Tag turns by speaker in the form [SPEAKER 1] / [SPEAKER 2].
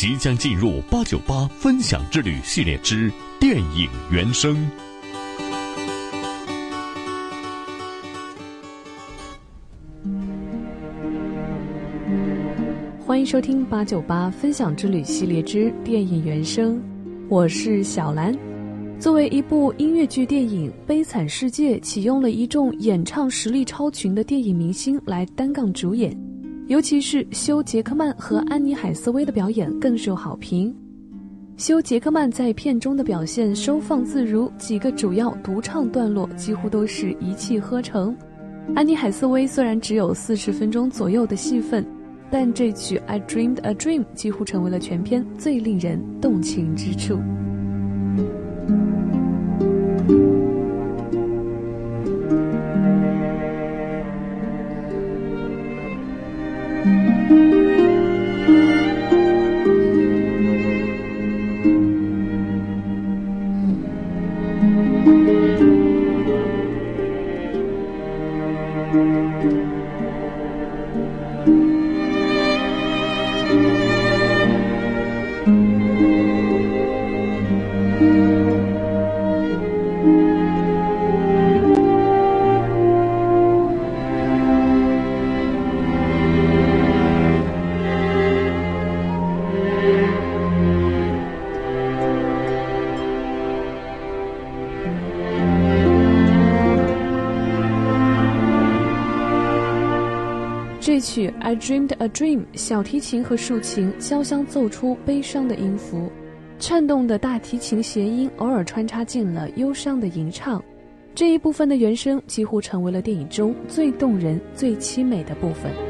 [SPEAKER 1] 即将进入八九八分享之旅系列之电影原声。
[SPEAKER 2] 欢迎收听八九八分享之旅系列之电影原声，我是小兰。作为一部音乐剧电影，《悲惨世界》启用了一众演唱实力超群的电影明星来单杠主演。尤其是休·杰克曼和安妮·海瑟薇的表演更受好评。休·杰克曼在片中的表现收放自如，几个主要独唱段落几乎都是一气呵成。安妮·海瑟薇虽然只有四十分钟左右的戏份，但这曲《I Dreamed a Dream》几乎成为了全片最令人动情之处。曲《I Dreamed a Dream》，小提琴和竖琴交相奏出悲伤的音符，颤动的大提琴弦音偶尔穿插进了忧伤的吟唱，这一部分的原声几乎成为了电影中最动人、最凄美的部分。